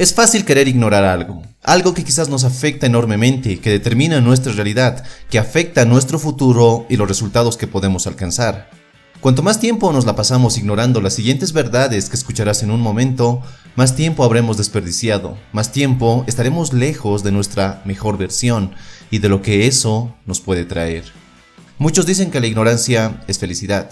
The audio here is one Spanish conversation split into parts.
Es fácil querer ignorar algo, algo que quizás nos afecta enormemente, que determina nuestra realidad, que afecta nuestro futuro y los resultados que podemos alcanzar. Cuanto más tiempo nos la pasamos ignorando las siguientes verdades que escucharás en un momento, más tiempo habremos desperdiciado, más tiempo estaremos lejos de nuestra mejor versión y de lo que eso nos puede traer. Muchos dicen que la ignorancia es felicidad,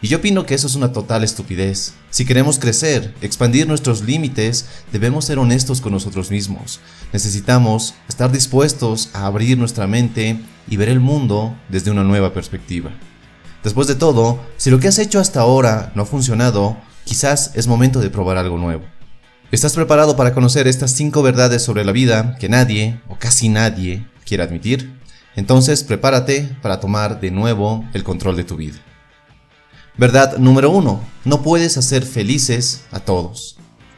y yo opino que eso es una total estupidez. Si queremos crecer, expandir nuestros límites, debemos ser honestos con nosotros mismos. Necesitamos estar dispuestos a abrir nuestra mente y ver el mundo desde una nueva perspectiva. Después de todo, si lo que has hecho hasta ahora no ha funcionado, quizás es momento de probar algo nuevo. ¿Estás preparado para conocer estas 5 verdades sobre la vida que nadie, o casi nadie, quiere admitir? Entonces prepárate para tomar de nuevo el control de tu vida. Verdad número 1. No puedes hacer felices a todos.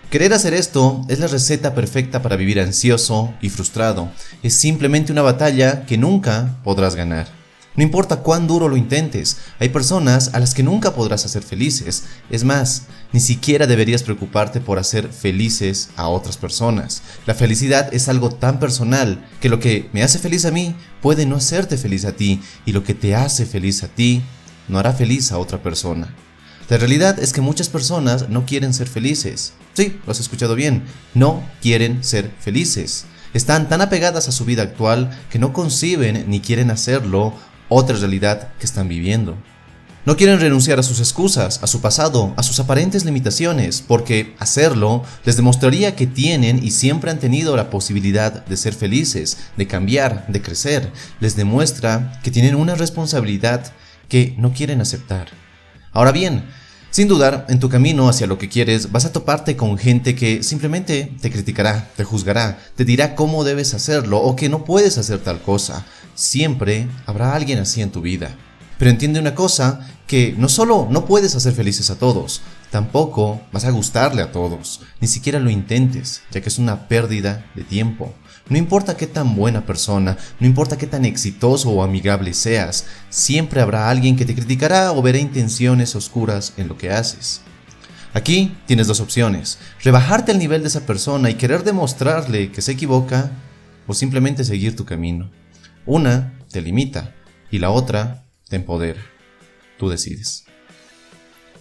Querer hacer esto es la receta perfecta para vivir ansioso y frustrado. Es simplemente una batalla que nunca podrás ganar. No importa cuán duro lo intentes, hay personas a las que nunca podrás hacer felices. Es más, ni siquiera deberías preocuparte por hacer felices a otras personas. La felicidad es algo tan personal que lo que me hace feliz a mí puede no hacerte feliz a ti y lo que te hace feliz a ti no hará feliz a otra persona. La realidad es que muchas personas no quieren ser felices. Sí, lo has escuchado bien, no quieren ser felices. Están tan apegadas a su vida actual que no conciben ni quieren hacerlo otra realidad que están viviendo. No quieren renunciar a sus excusas, a su pasado, a sus aparentes limitaciones, porque hacerlo les demostraría que tienen y siempre han tenido la posibilidad de ser felices, de cambiar, de crecer. Les demuestra que tienen una responsabilidad que no quieren aceptar. Ahora bien, sin dudar, en tu camino hacia lo que quieres vas a toparte con gente que simplemente te criticará, te juzgará, te dirá cómo debes hacerlo o que no puedes hacer tal cosa. Siempre habrá alguien así en tu vida. Pero entiende una cosa, que no solo no puedes hacer felices a todos, tampoco vas a gustarle a todos. Ni siquiera lo intentes, ya que es una pérdida de tiempo. No importa qué tan buena persona, no importa qué tan exitoso o amigable seas, siempre habrá alguien que te criticará o verá intenciones oscuras en lo que haces. Aquí tienes dos opciones, rebajarte al nivel de esa persona y querer demostrarle que se equivoca o simplemente seguir tu camino. Una te limita y la otra te empodera. Tú decides.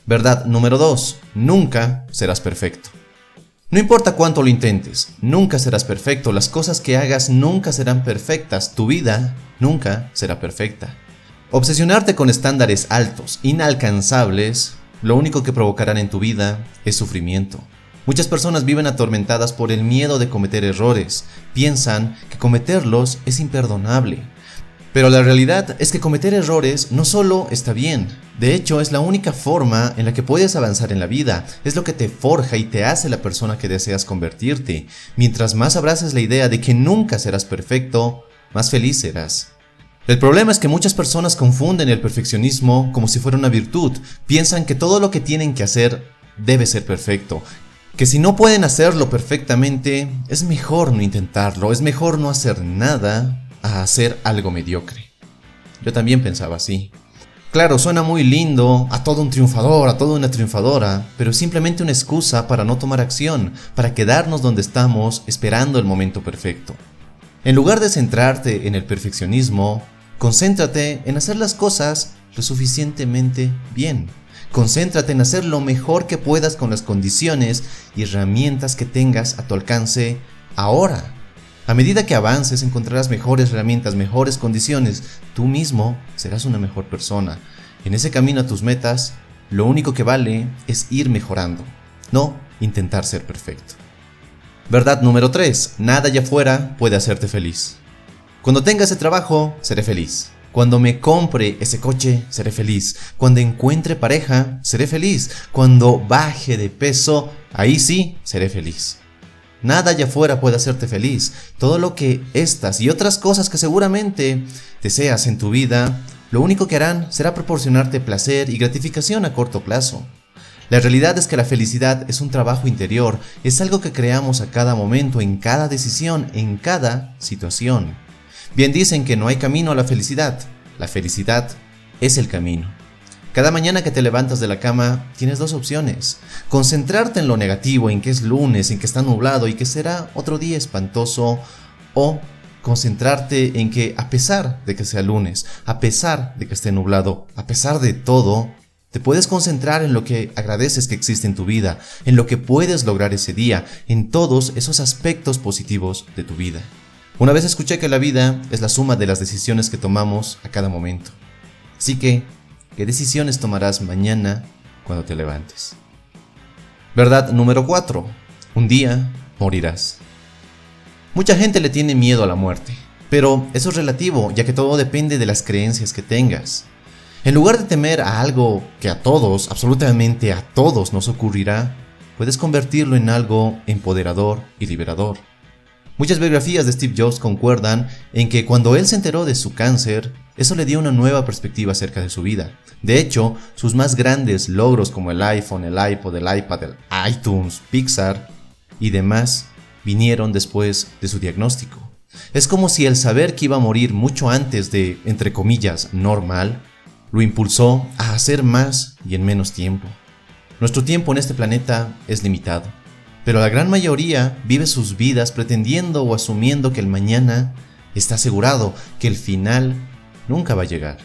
Verdad número 2. Nunca serás perfecto. No importa cuánto lo intentes, nunca serás perfecto, las cosas que hagas nunca serán perfectas, tu vida nunca será perfecta. Obsesionarte con estándares altos, inalcanzables, lo único que provocarán en tu vida es sufrimiento. Muchas personas viven atormentadas por el miedo de cometer errores, piensan que cometerlos es imperdonable, pero la realidad es que cometer errores no solo está bien, de hecho es la única forma en la que puedes avanzar en la vida, es lo que te forja y te hace la persona que deseas convertirte. Mientras más abraces la idea de que nunca serás perfecto, más feliz serás. El problema es que muchas personas confunden el perfeccionismo como si fuera una virtud, piensan que todo lo que tienen que hacer debe ser perfecto, que si no pueden hacerlo perfectamente, es mejor no intentarlo, es mejor no hacer nada a hacer algo mediocre. Yo también pensaba así. Claro, suena muy lindo, a todo un triunfador, a toda una triunfadora, pero simplemente una excusa para no tomar acción, para quedarnos donde estamos esperando el momento perfecto. En lugar de centrarte en el perfeccionismo, concéntrate en hacer las cosas lo suficientemente bien. Concéntrate en hacer lo mejor que puedas con las condiciones y herramientas que tengas a tu alcance ahora. A medida que avances encontrarás mejores herramientas, mejores condiciones. Tú mismo serás una mejor persona. En ese camino a tus metas, lo único que vale es ir mejorando, no intentar ser perfecto. Verdad número 3. Nada allá afuera puede hacerte feliz. Cuando tenga ese trabajo, seré feliz. Cuando me compre ese coche, seré feliz. Cuando encuentre pareja, seré feliz. Cuando baje de peso, ahí sí, seré feliz. Nada allá afuera puede hacerte feliz. Todo lo que estas y otras cosas que seguramente deseas en tu vida, lo único que harán será proporcionarte placer y gratificación a corto plazo. La realidad es que la felicidad es un trabajo interior, es algo que creamos a cada momento, en cada decisión, en cada situación. Bien dicen que no hay camino a la felicidad, la felicidad es el camino. Cada mañana que te levantas de la cama tienes dos opciones. Concentrarte en lo negativo, en que es lunes, en que está nublado y que será otro día espantoso. O concentrarte en que a pesar de que sea lunes, a pesar de que esté nublado, a pesar de todo, te puedes concentrar en lo que agradeces que existe en tu vida, en lo que puedes lograr ese día, en todos esos aspectos positivos de tu vida. Una vez escuché que la vida es la suma de las decisiones que tomamos a cada momento. Así que ¿Qué decisiones tomarás mañana cuando te levantes? Verdad número 4. Un día morirás. Mucha gente le tiene miedo a la muerte, pero eso es relativo, ya que todo depende de las creencias que tengas. En lugar de temer a algo que a todos, absolutamente a todos nos ocurrirá, puedes convertirlo en algo empoderador y liberador. Muchas biografías de Steve Jobs concuerdan en que cuando él se enteró de su cáncer, eso le dio una nueva perspectiva acerca de su vida. De hecho, sus más grandes logros como el iPhone, el iPod, el iPad, el iTunes, Pixar y demás vinieron después de su diagnóstico. Es como si el saber que iba a morir mucho antes de, entre comillas, normal, lo impulsó a hacer más y en menos tiempo. Nuestro tiempo en este planeta es limitado pero la gran mayoría vive sus vidas pretendiendo o asumiendo que el mañana está asegurado, que el final nunca va a llegar.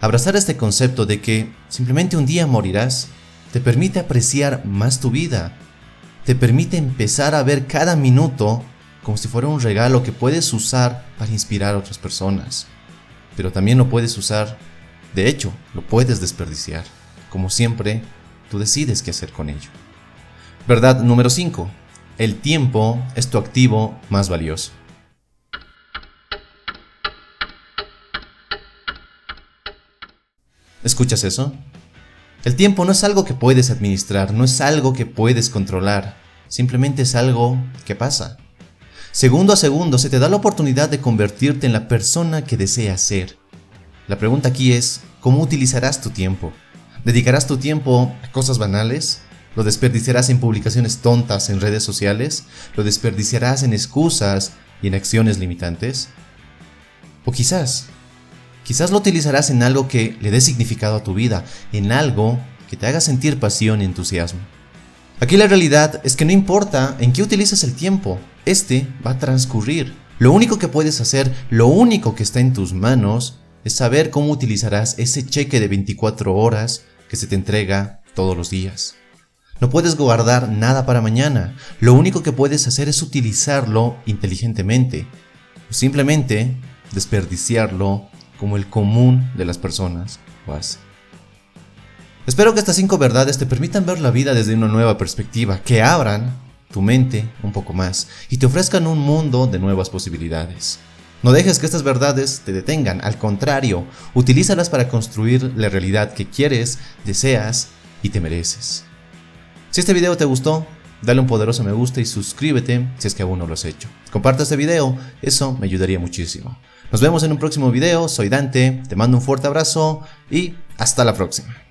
Abrazar este concepto de que simplemente un día morirás te permite apreciar más tu vida, te permite empezar a ver cada minuto como si fuera un regalo que puedes usar para inspirar a otras personas, pero también lo puedes usar, de hecho, lo puedes desperdiciar. Como siempre, tú decides qué hacer con ello. Verdad número 5. El tiempo es tu activo más valioso. ¿Escuchas eso? El tiempo no es algo que puedes administrar, no es algo que puedes controlar, simplemente es algo que pasa. Segundo a segundo se te da la oportunidad de convertirte en la persona que deseas ser. La pregunta aquí es, ¿cómo utilizarás tu tiempo? ¿Dedicarás tu tiempo a cosas banales? ¿Lo desperdiciarás en publicaciones tontas en redes sociales? ¿Lo desperdiciarás en excusas y en acciones limitantes? O quizás, quizás lo utilizarás en algo que le dé significado a tu vida, en algo que te haga sentir pasión y entusiasmo. Aquí la realidad es que no importa en qué utilices el tiempo, este va a transcurrir. Lo único que puedes hacer, lo único que está en tus manos, es saber cómo utilizarás ese cheque de 24 horas que se te entrega todos los días. No puedes guardar nada para mañana. Lo único que puedes hacer es utilizarlo inteligentemente. O simplemente desperdiciarlo como el común de las personas lo hace. Espero que estas cinco verdades te permitan ver la vida desde una nueva perspectiva, que abran tu mente un poco más y te ofrezcan un mundo de nuevas posibilidades. No dejes que estas verdades te detengan, al contrario, utilízalas para construir la realidad que quieres, deseas y te mereces. Si este video te gustó, dale un poderoso me gusta y suscríbete si es que aún no lo has hecho. Comparte este video, eso me ayudaría muchísimo. Nos vemos en un próximo video, soy Dante, te mando un fuerte abrazo y hasta la próxima.